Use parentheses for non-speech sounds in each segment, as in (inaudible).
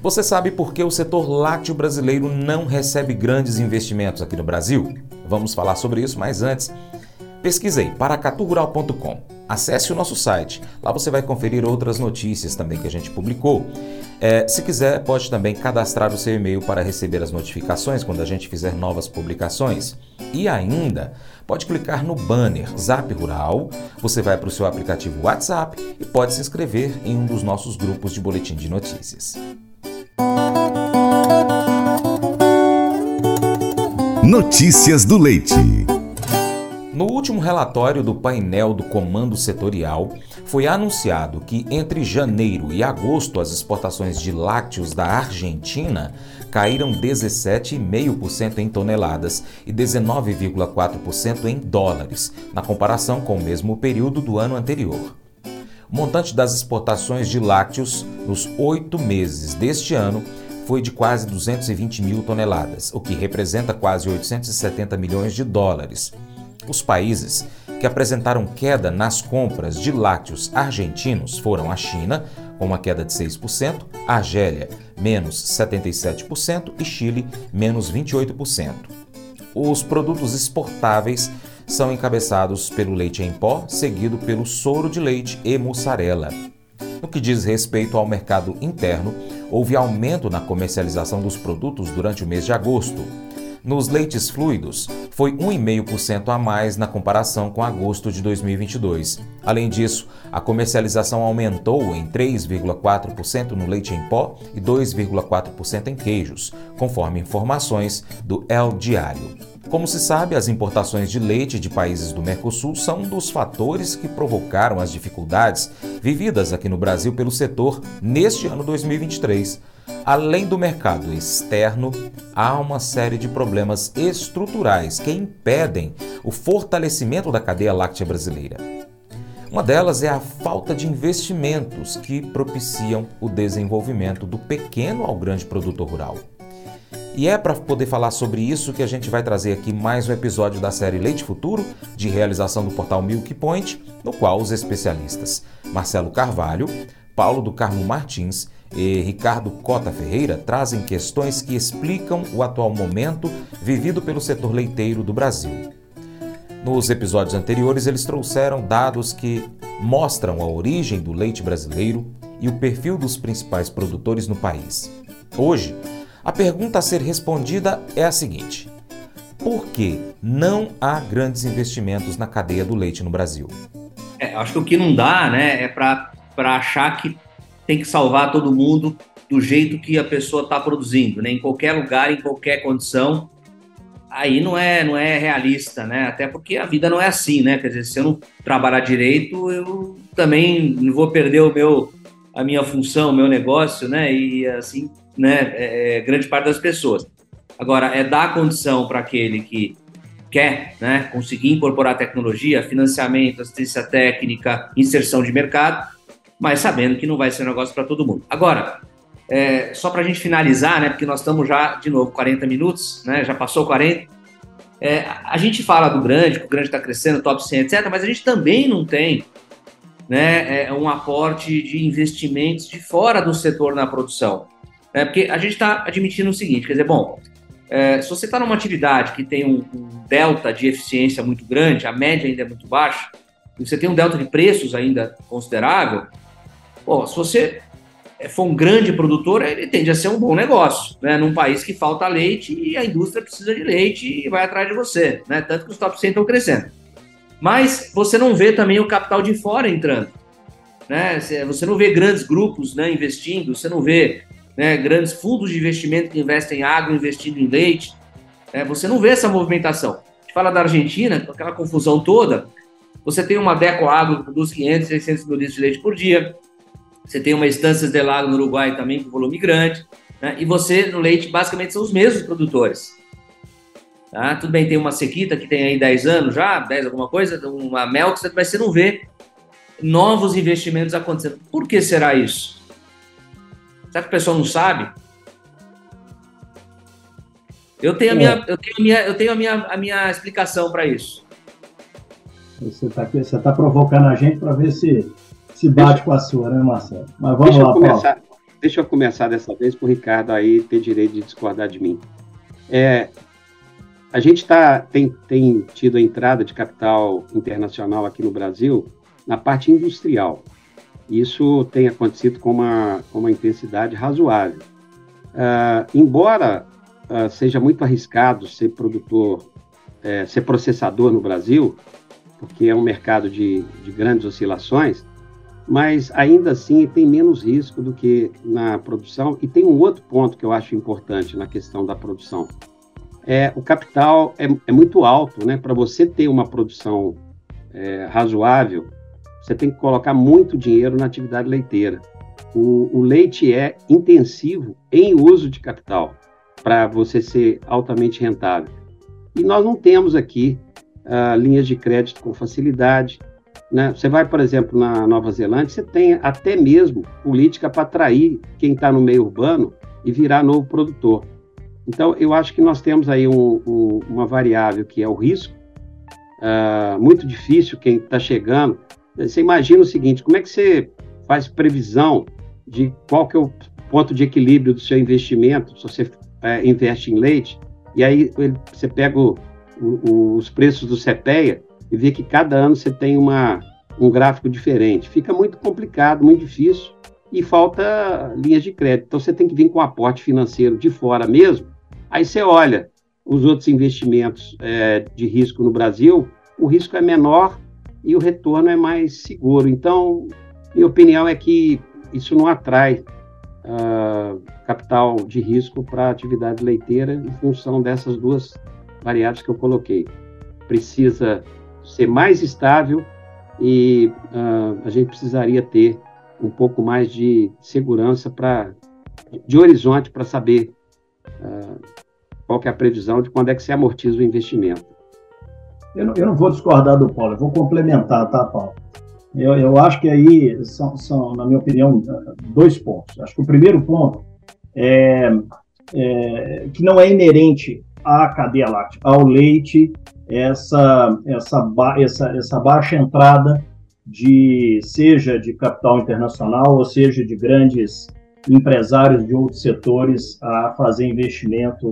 Você sabe por que o setor lácteo brasileiro não recebe grandes investimentos aqui no Brasil? Vamos falar sobre isso, mas antes, pesquisei paracaturural.com. Acesse o nosso site, lá você vai conferir outras notícias também que a gente publicou. É, se quiser, pode também cadastrar o seu e-mail para receber as notificações quando a gente fizer novas publicações. E ainda, pode clicar no banner Zap Rural, você vai para o seu aplicativo WhatsApp e pode se inscrever em um dos nossos grupos de boletim de notícias. Notícias do Leite. No último relatório do painel do Comando Setorial, foi anunciado que entre janeiro e agosto as exportações de lácteos da Argentina caíram 17,5% em toneladas e 19,4% em dólares, na comparação com o mesmo período do ano anterior. O montante das exportações de lácteos nos oito meses deste ano foi de quase 220 mil toneladas, o que representa quase 870 milhões de dólares. Os países que apresentaram queda nas compras de lácteos argentinos foram a China, com uma queda de 6%, a Argélia, menos 77% e Chile, menos 28%. Os produtos exportáveis são encabeçados pelo leite em pó, seguido pelo soro de leite e mussarela. No que diz respeito ao mercado interno, houve aumento na comercialização dos produtos durante o mês de agosto. Nos leites fluidos, foi 1,5% a mais na comparação com agosto de 2022. Além disso, a comercialização aumentou em 3,4% no leite em pó e 2,4% em queijos, conforme informações do El Diário. Como se sabe, as importações de leite de países do Mercosul são um dos fatores que provocaram as dificuldades vividas aqui no Brasil pelo setor neste ano 2023. Além do mercado externo, há uma série de problemas estruturais que impedem o fortalecimento da cadeia láctea brasileira. Uma delas é a falta de investimentos que propiciam o desenvolvimento do pequeno ao grande produtor rural. E é para poder falar sobre isso que a gente vai trazer aqui mais um episódio da série Leite Futuro, de realização do portal Milk Point, no qual os especialistas Marcelo Carvalho, Paulo do Carmo Martins e Ricardo Cota Ferreira trazem questões que explicam o atual momento vivido pelo setor leiteiro do Brasil. Nos episódios anteriores, eles trouxeram dados que mostram a origem do leite brasileiro e o perfil dos principais produtores no país. Hoje, a pergunta a ser respondida é a seguinte: por que não há grandes investimentos na cadeia do leite no Brasil? É, acho que o que não dá né, é para achar que tem que salvar todo mundo do jeito que a pessoa está produzindo, né? Em qualquer lugar, em qualquer condição. Aí não é, não é realista, né? Até porque a vida não é assim, né? Quer dizer, se eu não trabalhar direito, eu também não vou perder o meu, a minha função, o meu negócio, né? E assim, né? É, é grande parte das pessoas. Agora, é dar condição para aquele que quer né, conseguir incorporar tecnologia, financiamento, assistência técnica, inserção de mercado, mas sabendo que não vai ser um negócio para todo mundo. Agora, é, só para a gente finalizar, né, porque nós estamos já, de novo, 40 minutos, né, já passou 40, é, a gente fala do grande, que o grande está crescendo, top 100, etc., mas a gente também não tem né, é, um aporte de investimentos de fora do setor na produção. Né, porque a gente está admitindo o seguinte, quer dizer, bom, é, se você está numa atividade que tem um, um delta de eficiência muito grande, a média ainda é muito baixa, e você tem um delta de preços ainda considerável, Bom, se você for um grande produtor, ele tende a ser um bom negócio, né? Num país que falta leite e a indústria precisa de leite e vai atrás de você, né? Tanto que os top 100 estão crescendo. Mas você não vê também o capital de fora entrando, né? Você não vê grandes grupos né, investindo, você não vê né, grandes fundos de investimento que investem em água investindo em leite. Né? Você não vê essa movimentação. A gente fala da Argentina, com aquela confusão toda, você tem uma Deco Água que produz 500, 600 mil litros de leite por dia, você tem uma Estâncias de Lago no Uruguai também com volume grande, né? e você no leite basicamente são os mesmos produtores. Tá? Tudo bem, tem uma sequita que tem aí 10 anos já, 10 alguma coisa, uma mel, mas você não vê novos investimentos acontecendo. Por que será isso? Será que o pessoal não sabe? Eu tenho a minha, é. eu tenho a minha, eu tenho a minha, a minha explicação para isso. Você está tá provocando a gente para ver se se bate deixa, com a sua, né, Marcelo? Mas vamos lá, começar, Paulo. deixa eu começar dessa vez para o Ricardo aí ter direito de discordar de mim. É, a gente tá, tem, tem tido a entrada de capital internacional aqui no Brasil na parte industrial. Isso tem acontecido com uma, com uma intensidade razoável. Uh, embora uh, seja muito arriscado ser produtor, é, ser processador no Brasil, porque é um mercado de, de grandes oscilações, mas ainda assim tem menos risco do que na produção. E tem um outro ponto que eu acho importante na questão da produção. É, o capital é, é muito alto, né? Para você ter uma produção é, razoável, você tem que colocar muito dinheiro na atividade leiteira. O, o leite é intensivo em uso de capital para você ser altamente rentável. E nós não temos aqui uh, linhas de crédito com facilidade. Né? Você vai, por exemplo, na Nova Zelândia, você tem até mesmo política para atrair quem está no meio urbano e virar novo produtor. Então, eu acho que nós temos aí um, um, uma variável que é o risco, uh, muito difícil quem está chegando. Você imagina o seguinte, como é que você faz previsão de qual que é o ponto de equilíbrio do seu investimento, se você é, investe em leite, e aí você pega o, o, os preços do CPEA e vê que cada ano você tem uma, um gráfico diferente. Fica muito complicado, muito difícil e falta linhas de crédito. Então você tem que vir com aporte financeiro de fora mesmo. Aí você olha os outros investimentos é, de risco no Brasil, o risco é menor e o retorno é mais seguro. Então, minha opinião é que isso não atrai uh, capital de risco para a atividade leiteira em função dessas duas variáveis que eu coloquei. Precisa ser mais estável e uh, a gente precisaria ter um pouco mais de segurança para de horizonte para saber uh, qual é a previsão de quando é que se amortiza o investimento. Eu não, eu não vou discordar do Paulo, eu vou complementar, tá, Paulo? Eu, eu acho que aí são, são, na minha opinião, dois pontos. Acho que o primeiro ponto é, é que não é inerente à cadeia láctea, ao leite, essa, essa, essa, essa baixa entrada de seja de capital internacional ou seja de grandes empresários de outros setores a fazer investimento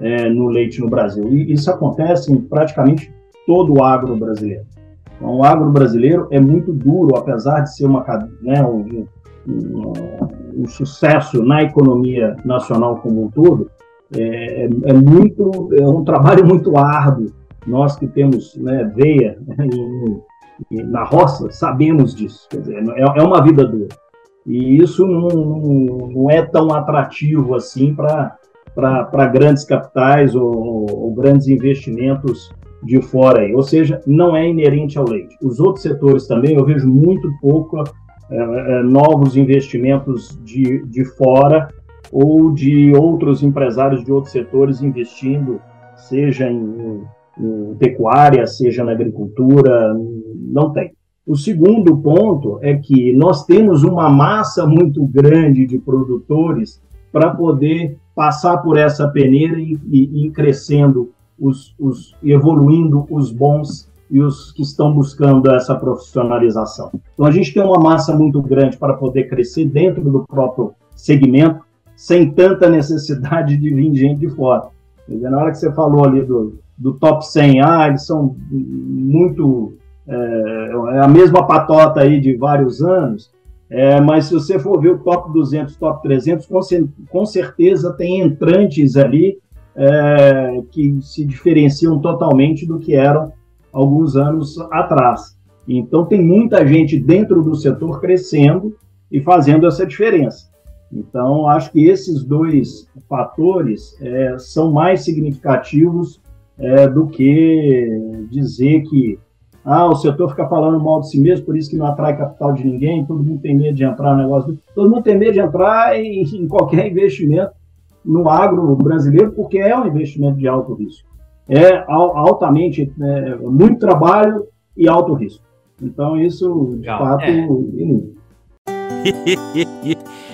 é, no leite no Brasil. E isso acontece em praticamente todo o agro brasileiro. Então, o agro brasileiro é muito duro, apesar de ser uma, né, um, um, um, sucesso na economia nacional como um todo, é, é, muito, é um trabalho (laughs) muito árduo. Nós que temos né, veia (laughs) na roça sabemos disso. Quer dizer, é, é uma vida dura. E isso não, não, não é tão atrativo assim para grandes capitais ou, ou grandes investimentos de fora aí, ou seja, não é inerente ao leite. Os outros setores também eu vejo muito pouco é, é, novos investimentos de, de fora ou de outros empresários de outros setores investindo, seja em, em pecuária, seja na agricultura, não tem. O segundo ponto é que nós temos uma massa muito grande de produtores para poder passar por essa peneira e, e, e crescendo os, os evoluindo os bons e os que estão buscando essa profissionalização. Então a gente tem uma massa muito grande para poder crescer dentro do próprio segmento, sem tanta necessidade de vir gente de fora. Na hora que você falou ali do, do top 100, ah, eles são muito é, é a mesma patota aí de vários anos, é, mas se você for ver o top 200, top 300, com, com certeza tem entrantes ali é, que se diferenciam totalmente do que eram alguns anos atrás. Então, tem muita gente dentro do setor crescendo e fazendo essa diferença. Então, acho que esses dois fatores é, são mais significativos é, do que dizer que ah, o setor fica falando mal de si mesmo, por isso que não atrai capital de ninguém, todo mundo tem medo de entrar no negócio. Todo mundo tem medo de entrar em, em qualquer investimento no agro brasileiro, porque é um investimento de alto risco. É altamente, é, muito trabalho e alto risco. Então, isso, de Legal. fato, é. (laughs)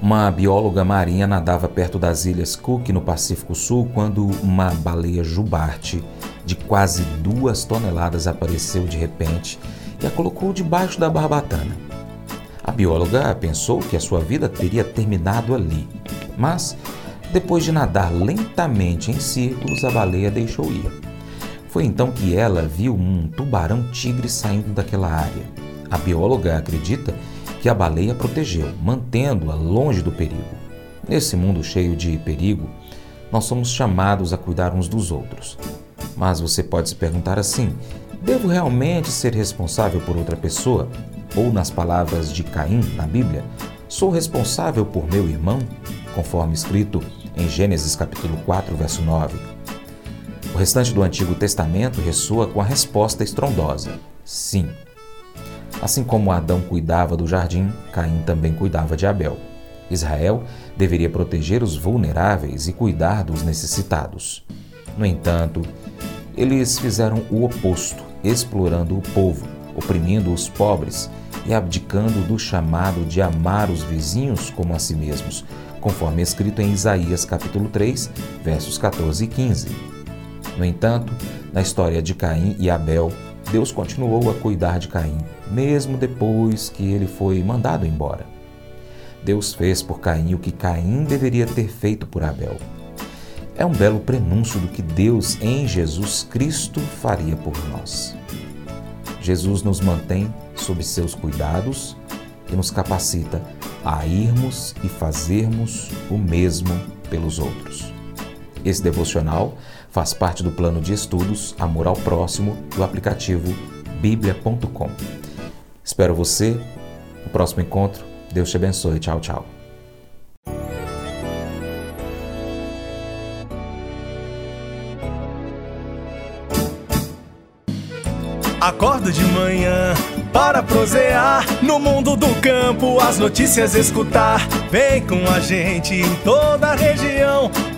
Uma bióloga marinha nadava perto das ilhas Cook, no Pacífico Sul, quando uma baleia jubarte de quase duas toneladas apareceu de repente e a colocou debaixo da barbatana. A bióloga pensou que a sua vida teria terminado ali, mas depois de nadar lentamente em círculos, a baleia deixou ir. Foi então que ela viu um tubarão-tigre saindo daquela área. A bióloga acredita que a baleia protegeu, mantendo-a longe do perigo. Nesse mundo cheio de perigo, nós somos chamados a cuidar uns dos outros. Mas você pode se perguntar assim: devo realmente ser responsável por outra pessoa? Ou, nas palavras de Caim na Bíblia, sou responsável por meu irmão? Conforme escrito em Gênesis capítulo 4, verso 9. O restante do Antigo Testamento ressoa com a resposta estrondosa: sim. Assim como Adão cuidava do jardim, Caim também cuidava de Abel. Israel deveria proteger os vulneráveis e cuidar dos necessitados. No entanto, eles fizeram o oposto, explorando o povo, oprimindo os pobres e abdicando do chamado de amar os vizinhos como a si mesmos, conforme escrito em Isaías capítulo 3, versos 14 e 15. No entanto, na história de Caim e Abel, Deus continuou a cuidar de Caim, mesmo depois que ele foi mandado embora. Deus fez por Caim o que Caim deveria ter feito por Abel. É um belo prenúncio do que Deus em Jesus Cristo faria por nós. Jesus nos mantém sob seus cuidados e nos capacita a irmos e fazermos o mesmo pelos outros. Esse devocional faz parte do plano de estudos Amor ao Próximo do aplicativo bíblia.com. Espero você no próximo encontro. Deus te abençoe. Tchau, tchau. Acordo de manhã para prosear no mundo do campo, as notícias escutar. Vem com a gente em toda a região